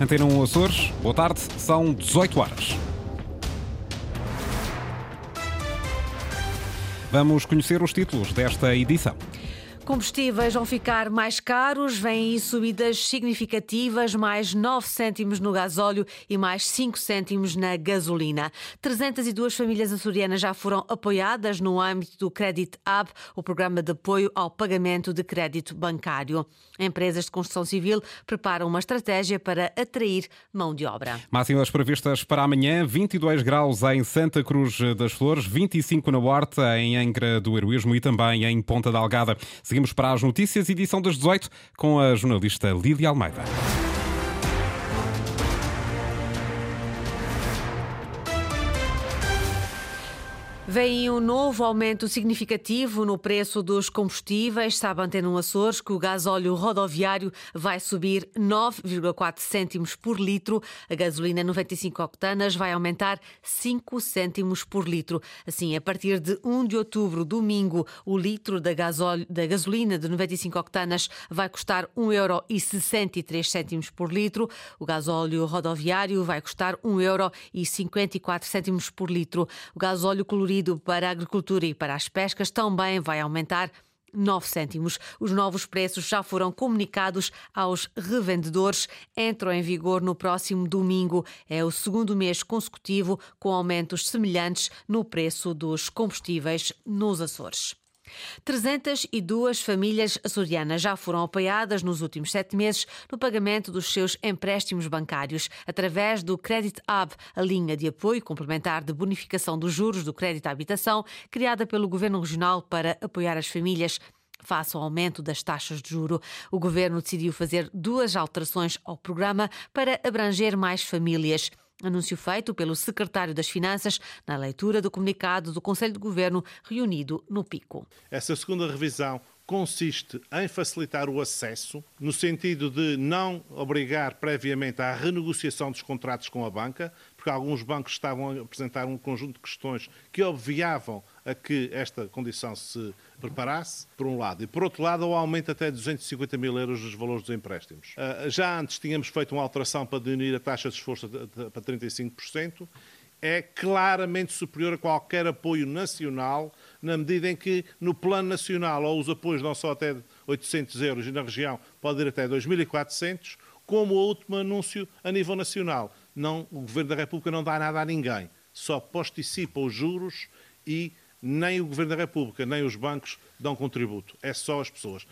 Antena 1 Açores, boa tarde, são 18 horas. Vamos conhecer os títulos desta edição. Combustíveis vão ficar mais caros, vêm aí subidas significativas, mais 9 cêntimos no gasóleo e mais 5 cêntimos na gasolina. 302 famílias açorianas já foram apoiadas no âmbito do Credit Hub, o programa de apoio ao pagamento de crédito bancário. Empresas de construção civil preparam uma estratégia para atrair mão de obra. Máximas previstas para amanhã: 22 graus em Santa Cruz das Flores, 25 na Horta, em Angra do Heroísmo e também em Ponta da Algada. Seguimos para as notícias, edição das 18, com a jornalista Lídia Almeida. Vem um novo aumento significativo no preço dos combustíveis. Sabe Antena Açores que o gasóleo rodoviário vai subir 9,4 cêntimos por litro. A gasolina 95 octanas vai aumentar 5 cêntimos por litro. Assim, a partir de 1 de outubro, domingo, o litro da, gasóleo, da gasolina de 95 octanas vai custar 1,63 euro por litro. O gasóleo rodoviário vai custar 1,54 euro por litro. O gasóleo colorido para a agricultura e para as pescas também vai aumentar 9 cêntimos. Os novos preços já foram comunicados aos revendedores. Entram em vigor no próximo domingo. É o segundo mês consecutivo com aumentos semelhantes no preço dos combustíveis nos Açores. 302 famílias açorianas já foram apoiadas nos últimos sete meses no pagamento dos seus empréstimos bancários através do Credit Hub, a linha de apoio complementar de bonificação dos juros do crédito à habitação, criada pelo Governo Regional para apoiar as famílias Face ao aumento das taxas de juro, o governo decidiu fazer duas alterações ao programa para abranger mais famílias. Anúncio feito pelo secretário das Finanças na leitura do comunicado do Conselho de Governo reunido no Pico. Essa segunda revisão consiste em facilitar o acesso, no sentido de não obrigar previamente à renegociação dos contratos com a banca, porque alguns bancos estavam a apresentar um conjunto de questões que obviavam a que esta condição se preparasse, por um lado. E, por outro lado, o aumento até 250 mil euros dos valores dos empréstimos. Ah, já antes tínhamos feito uma alteração para diminuir a taxa de esforço para 35%. É claramente superior a qualquer apoio nacional, na medida em que no plano nacional, ou os apoios não só até 800 euros e na região pode ir até 2.400, como o último anúncio a nível nacional. Não, o Governo da República não dá nada a ninguém, só posticipa os juros e nem o Governo da República, nem os bancos dão contributo. É só as pessoas.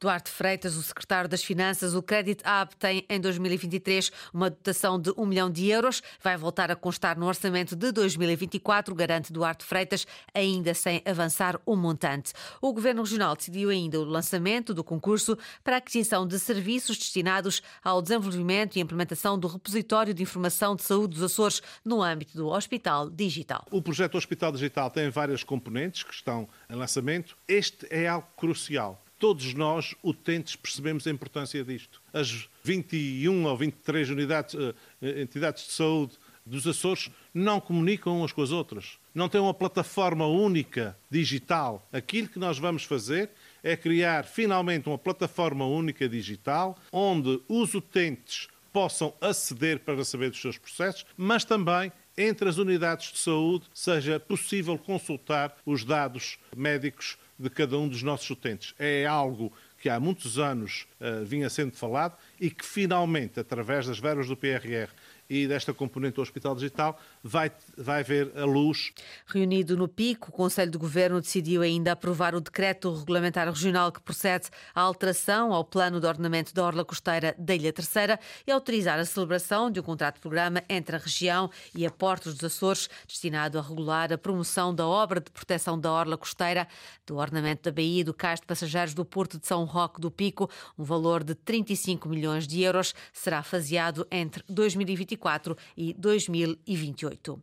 Duarte Freitas, o secretário das Finanças, o Credit Hub tem em 2023 uma dotação de 1 milhão de euros. Vai voltar a constar no orçamento de 2024, garante Duarte Freitas, ainda sem avançar o montante. O Governo Regional decidiu ainda o lançamento do concurso para a aquisição de serviços destinados ao desenvolvimento e implementação do repositório de informação de saúde dos Açores no âmbito do Hospital Digital. O projeto Hospital Digital tem várias componentes que estão em lançamento. Este é algo crucial Todos nós, utentes, percebemos a importância disto. As 21 ou 23 unidades, uh, entidades de saúde dos Açores não comunicam umas com as outras. Não têm uma plataforma única digital. Aquilo que nós vamos fazer é criar finalmente uma plataforma única digital onde os utentes possam aceder para saber dos seus processos, mas também entre as unidades de saúde seja possível consultar os dados médicos de cada um dos nossos utentes. É algo que há muitos anos uh, vinha sendo falado e que finalmente, através das verbas do PRR e desta componente do Hospital Digital vai, vai ver a luz. Reunido no Pico, o Conselho de Governo decidiu ainda aprovar o decreto regulamentar regional que procede à alteração ao plano de ordenamento da Orla Costeira da Ilha Terceira e autorizar a celebração de um contrato de programa entre a região e a Portos dos Açores, destinado a regular a promoção da obra de proteção da Orla Costeira, do ordenamento da Baía e do Cais de Passageiros do Porto de São Roque do Pico, um valor de 35 milhões de euros, será faseado entre 2024 2024 e 2028.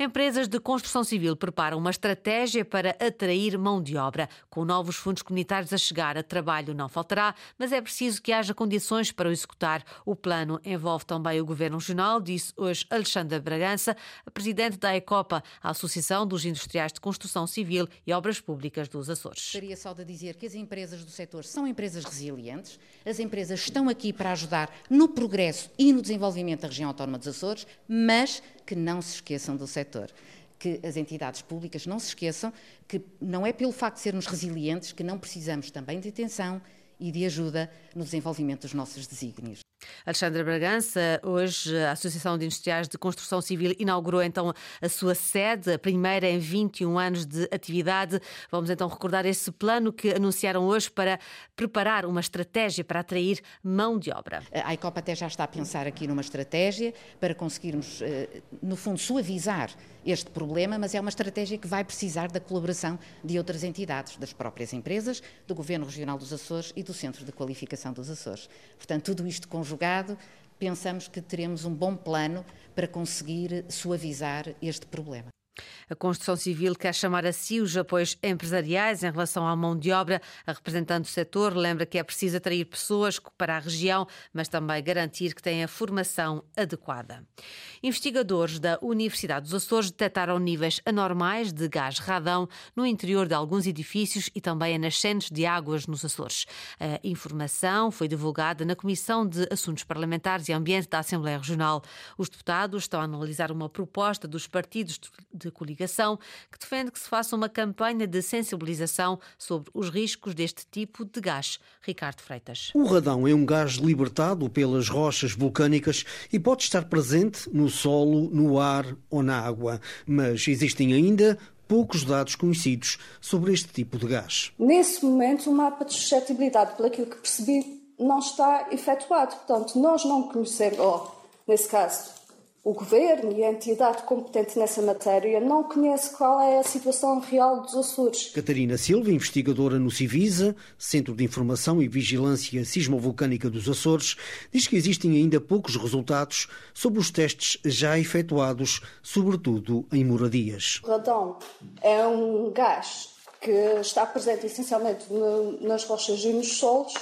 Empresas de construção civil preparam uma estratégia para atrair mão de obra. Com novos fundos comunitários a chegar, a trabalho não faltará, mas é preciso que haja condições para o executar. O plano envolve também o Governo Regional, disse hoje Alexandra Bragança, presidente da ECOPA, a Associação dos Industriais de Construção Civil e Obras Públicas dos Açores. Gostaria só de dizer que as empresas do setor são empresas resilientes, as empresas estão aqui para ajudar no progresso e no desenvolvimento da região autónoma dos Açores, mas que não se esqueçam do setor que as entidades públicas não se esqueçam que não é pelo facto de sermos resilientes que não precisamos também de atenção e de ajuda no desenvolvimento dos nossos desígnios. Alexandra Bragança, hoje a Associação de Industriais de Construção Civil inaugurou então a sua sede, a primeira em 21 anos de atividade. Vamos então recordar esse plano que anunciaram hoje para preparar uma estratégia para atrair mão de obra. A ICOP até já está a pensar aqui numa estratégia para conseguirmos, eh, no fundo, suavizar este problema, mas é uma estratégia que vai precisar da colaboração de outras entidades, das próprias empresas, do Governo Regional dos Açores e do Centro de Qualificação dos Açores. Portanto, tudo isto conjugado, pensamos que teremos um bom plano para conseguir suavizar este problema. A construção civil quer chamar a si os apoios empresariais em relação à mão de obra. A representante do setor lembra que é preciso atrair pessoas para a região, mas também garantir que têm a formação adequada. Investigadores da Universidade dos Açores detectaram níveis anormais de gás radão no interior de alguns edifícios e também nascentes de águas nos Açores. A informação foi divulgada na Comissão de Assuntos Parlamentares e Ambiente da Assembleia Regional. Os deputados estão a analisar uma proposta dos partidos de de coligação, que defende que se faça uma campanha de sensibilização sobre os riscos deste tipo de gás. Ricardo Freitas. O radão é um gás libertado pelas rochas vulcânicas e pode estar presente no solo, no ar ou na água. Mas existem ainda poucos dados conhecidos sobre este tipo de gás. Nesse momento, o mapa de suscetibilidade, pelo que percebi, não está efetuado. Portanto, nós não conhecemos, oh, nesse caso, o governo e a entidade competente nessa matéria não conhece qual é a situação real dos Açores. Catarina Silva, investigadora no Civisa, Centro de Informação e Vigilância Sismovolcânica dos Açores, diz que existem ainda poucos resultados sobre os testes já efetuados, sobretudo em moradias. O radão é um gás que está presente essencialmente nas rochas e nos solos,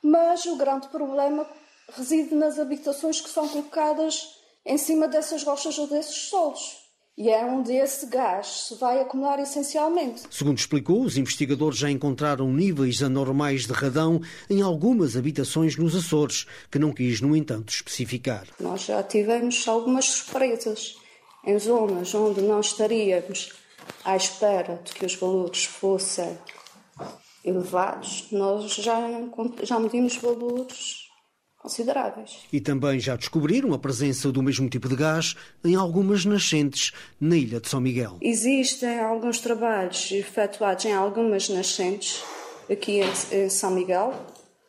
mas o grande problema reside nas habitações que são colocadas em cima dessas rochas ou desses solos. E é onde esse gás se vai acumular essencialmente. Segundo explicou, os investigadores já encontraram níveis anormais de radão em algumas habitações nos Açores, que não quis, no entanto, especificar. Nós já tivemos algumas surpresas em zonas onde não estaríamos à espera de que os valores fossem elevados. Nós já, já medimos valores consideráveis. E também já descobriram a presença do mesmo tipo de gás em algumas nascentes na ilha de São Miguel. Existem alguns trabalhos efetuados em algumas nascentes aqui em São Miguel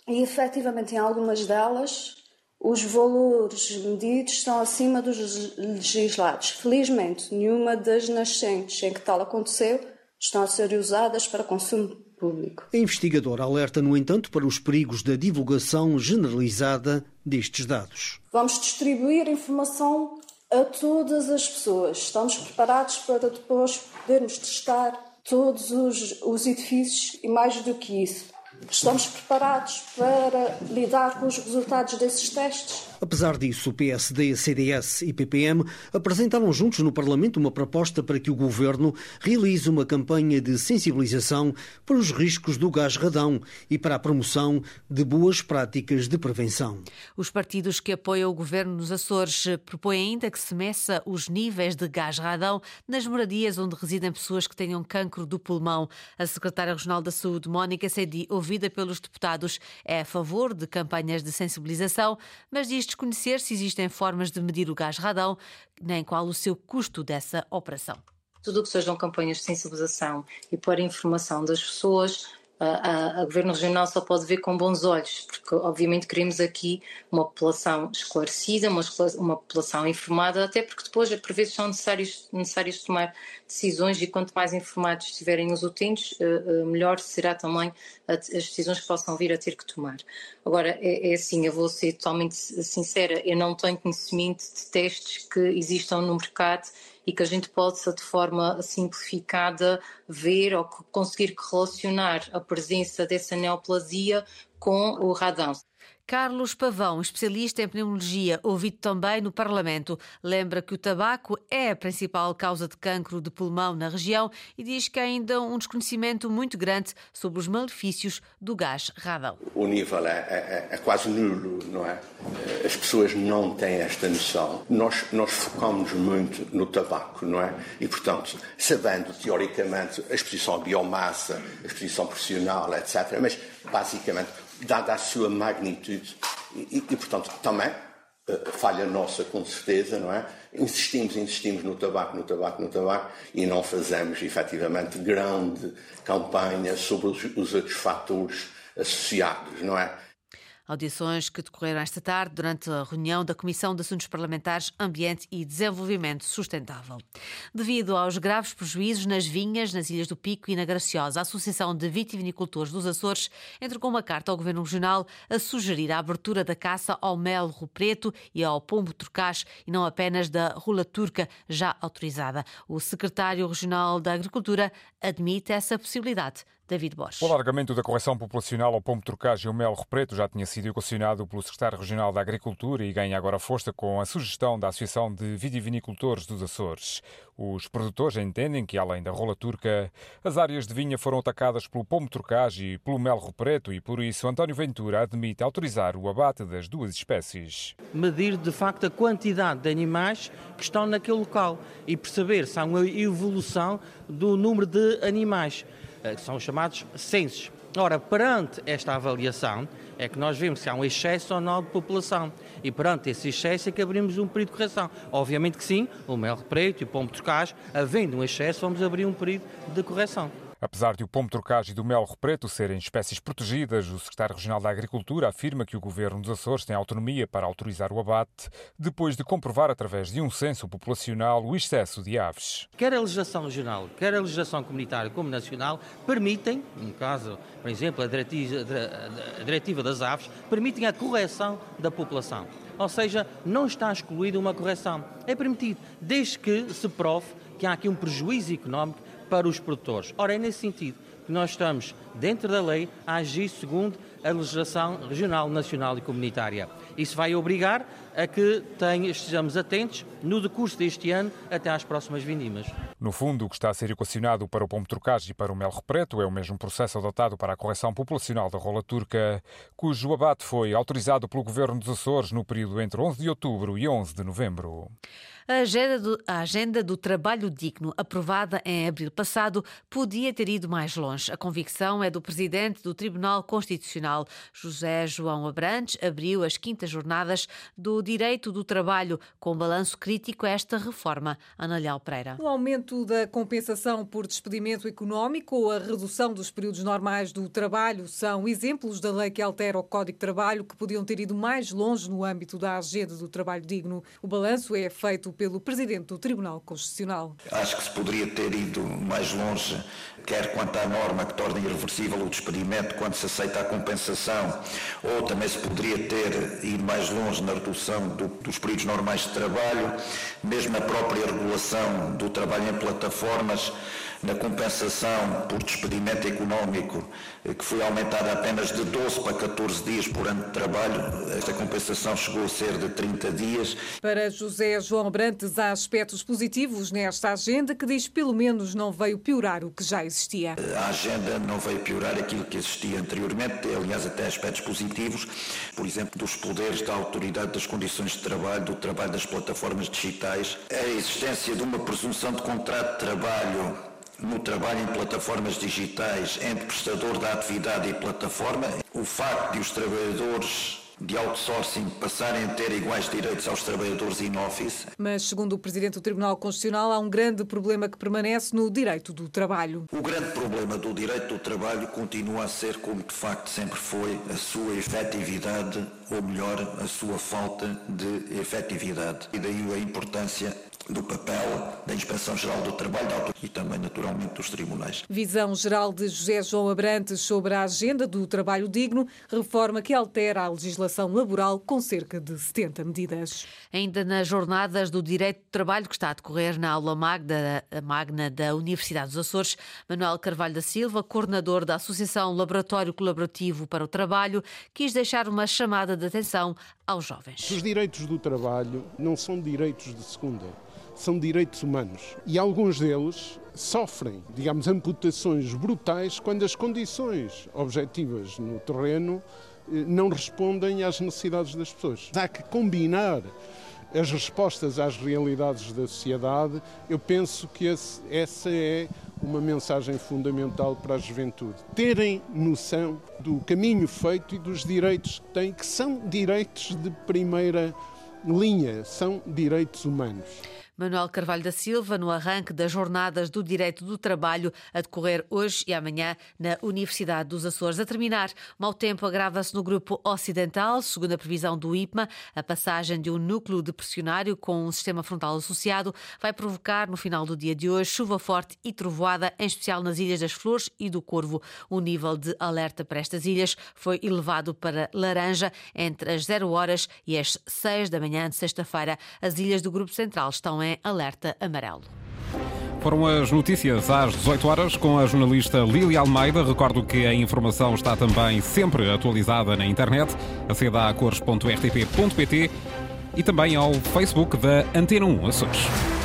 e efetivamente em algumas delas os valores medidos estão acima dos legislados. Felizmente, nenhuma das nascentes em que tal aconteceu estão a ser usadas para consumo público. A investigadora alerta, no entanto, para os perigos da divulgação generalizada destes dados. Vamos distribuir informação a todas as pessoas. Estamos preparados para depois podermos testar todos os, os edifícios e mais do que isso. Estamos preparados para lidar com os resultados desses testes? Apesar disso, o PSD, CDS e PPM apresentaram juntos no Parlamento uma proposta para que o governo realize uma campanha de sensibilização para os riscos do gás radão e para a promoção de boas práticas de prevenção. Os partidos que apoiam o governo nos Açores propõem ainda que se meça os níveis de gás radão nas moradias onde residem pessoas que tenham cancro do pulmão. A secretária regional da Saúde, Mónica Sedi, ouvida pelos deputados, é a favor de campanhas de sensibilização, mas diz desconhecer se existem formas de medir o gás radão, nem qual o seu custo dessa operação. Tudo o que sejam campanhas de sensibilização e para informação das pessoas, a, a, Governo Regional só pode ver com bons olhos, porque obviamente queremos aqui uma população esclarecida, uma, uma população informada, até porque depois, por vezes, são necessários, necessários tomar decisões e quanto mais informados estiverem os utentes, melhor será também as decisões que possam vir a ter que tomar. Agora, é, é assim, eu vou ser totalmente sincera, eu não tenho conhecimento de testes que existam no mercado e que a gente possa, de forma simplificada, ver ou conseguir relacionar a presença dessa neoplasia com o radão. Carlos Pavão, especialista em pneumologia, ouvido também no Parlamento, lembra que o tabaco é a principal causa de cancro de pulmão na região e diz que há ainda um desconhecimento muito grande sobre os malefícios do gás radão. O nível é, é, é quase nulo, não é? As pessoas não têm esta noção. Nós, nós focamos muito no tabaco, não é? E, portanto, sabendo teoricamente a exposição à biomassa, a exposição profissional, etc., mas basicamente dada a sua magnitude. E, e portanto, também, uh, falha nossa, com certeza, não é? Insistimos, insistimos no tabaco, no tabaco, no tabaco e não fazemos, efetivamente, grande campanha sobre os, os outros fatores associados, não é? Audições que decorreram esta tarde durante a reunião da Comissão de Assuntos Parlamentares, Ambiente e Desenvolvimento Sustentável. Devido aos graves prejuízos nas vinhas, nas Ilhas do Pico e na Graciosa, a Associação de Vitivinicultores dos Açores entregou uma carta ao Governo Regional a sugerir a abertura da caça ao mel preto e ao pombo turcaz e não apenas da rula turca já autorizada. O secretário regional da Agricultura admite essa possibilidade David Bosch. O alargamento da correção populacional ao pombo trocagem e ao mel repreto já tinha sido equacionado pelo secretário regional da Agricultura e ganha agora força com a sugestão da Associação de Vitivinicultores dos Açores. Os produtores entendem que, além da rola turca, as áreas de vinha foram atacadas pelo pombo trocagem e pelo mel repreto e, por isso, António Ventura admite autorizar o abate das duas espécies. Medir, de facto, a quantidade de animais que estão naquele local e perceber se há uma evolução do número de animais. Eh, que são os chamados censos. Ora, perante esta avaliação, é que nós vemos se há um excesso ou não de população. E perante esse excesso é que abrimos um período de correção. Obviamente que sim, o mel preto e o pombo de havendo um excesso, vamos abrir um período de correção. Apesar de o pombo trocage e do mel repreto serem espécies protegidas, o secretário regional da Agricultura afirma que o governo dos Açores tem autonomia para autorizar o abate, depois de comprovar através de um censo populacional o excesso de aves. Quer a legislação regional, quer a legislação comunitária como nacional permitem, no caso, por exemplo, a diretiva, a diretiva das aves, permitem a correção da população. Ou seja, não está excluída uma correção. É permitido, desde que se prove que há aqui um prejuízo económico para os produtores. Ora, é nesse sentido que nós estamos, dentro da lei, a agir segundo a legislação regional, nacional e comunitária. Isso vai obrigar a que tenha, estejamos atentos no decurso deste ano até às próximas vindimas. No fundo, o que está a ser equacionado para o pombo trocage e para o mel repreto é o mesmo processo adotado para a correção populacional da rola turca, cujo abate foi autorizado pelo governo dos Açores no período entre 11 de outubro e 11 de novembro. A agenda, do, a agenda do trabalho digno, aprovada em abril passado, podia ter ido mais longe. A convicção é do presidente do Tribunal Constitucional. José João Abrantes abriu as quintas jornadas do direito do trabalho, com um balanço crítico a esta reforma. Ana Leal Pereira. O aumento da compensação por despedimento económico ou a redução dos períodos normais do trabalho são exemplos da lei que altera o Código de Trabalho que podiam ter ido mais longe no âmbito da agenda do trabalho digno. O balanço é feito pelo Presidente do Tribunal Constitucional. Acho que se poderia ter ido mais longe, quer quanto à norma que torna irreversível o despedimento quando se aceita a compensação, ou também se poderia ter ido mais longe na redução do, dos períodos normais de trabalho, mesmo na própria regulação do trabalho em plataformas na compensação por despedimento económico, eh, que foi aumentada apenas de 12 para 14 dias por ano de trabalho. Esta compensação chegou a ser de 30 dias. Para José João Brantes, há aspectos positivos nesta agenda que diz pelo menos não veio piorar o que já existia. A agenda não veio piorar aquilo que existia anteriormente, aliás, até aspectos positivos, por exemplo, dos poderes da autoridade das condições de trabalho, do trabalho das plataformas digitais, a existência de uma presunção de contrato de trabalho no trabalho em plataformas digitais entre prestador da atividade e plataforma, o facto de os trabalhadores de outsourcing passarem a ter iguais direitos aos trabalhadores in-office. Mas, segundo o Presidente do Tribunal Constitucional, há um grande problema que permanece no direito do trabalho. O grande problema do direito do trabalho continua a ser, como de facto sempre foi, a sua efetividade, ou melhor, a sua falta de efetividade. E daí a importância do papel da Inspeção-Geral do Trabalho e também, naturalmente, dos tribunais. Visão geral de José João Abrantes sobre a agenda do trabalho digno, reforma que altera a legislação laboral com cerca de 70 medidas. Ainda nas jornadas do direito do trabalho que está a decorrer na aula magna, magna da Universidade dos Açores, Manuel Carvalho da Silva, coordenador da Associação Laboratório Colaborativo para o Trabalho, quis deixar uma chamada de atenção aos jovens. Os direitos do trabalho não são direitos de segunda são direitos humanos e alguns deles sofrem, digamos, amputações brutais quando as condições objetivas no terreno eh, não respondem às necessidades das pessoas. Há que combinar as respostas às realidades da sociedade. Eu penso que esse, essa é uma mensagem fundamental para a juventude. Terem noção do caminho feito e dos direitos que têm, que são direitos de primeira linha, são direitos humanos. Manuel Carvalho da Silva, no arranque das Jornadas do Direito do Trabalho, a decorrer hoje e amanhã na Universidade dos Açores. A terminar, mau tempo agrava-se no grupo ocidental, segundo a previsão do IPMA. A passagem de um núcleo depressionário com um sistema frontal associado vai provocar, no final do dia de hoje, chuva forte e trovoada, em especial nas Ilhas das Flores e do Corvo. O nível de alerta para estas ilhas foi elevado para laranja entre as 0 horas e as 6 da manhã de sexta-feira. As ilhas do Grupo Central estão em é alerta amarelo. Foram as notícias às 18 horas com a jornalista Lili Almeida. Recordo que a informação está também sempre atualizada na internet, a cores.rtp.pt e também ao Facebook da Antena 1 Açores.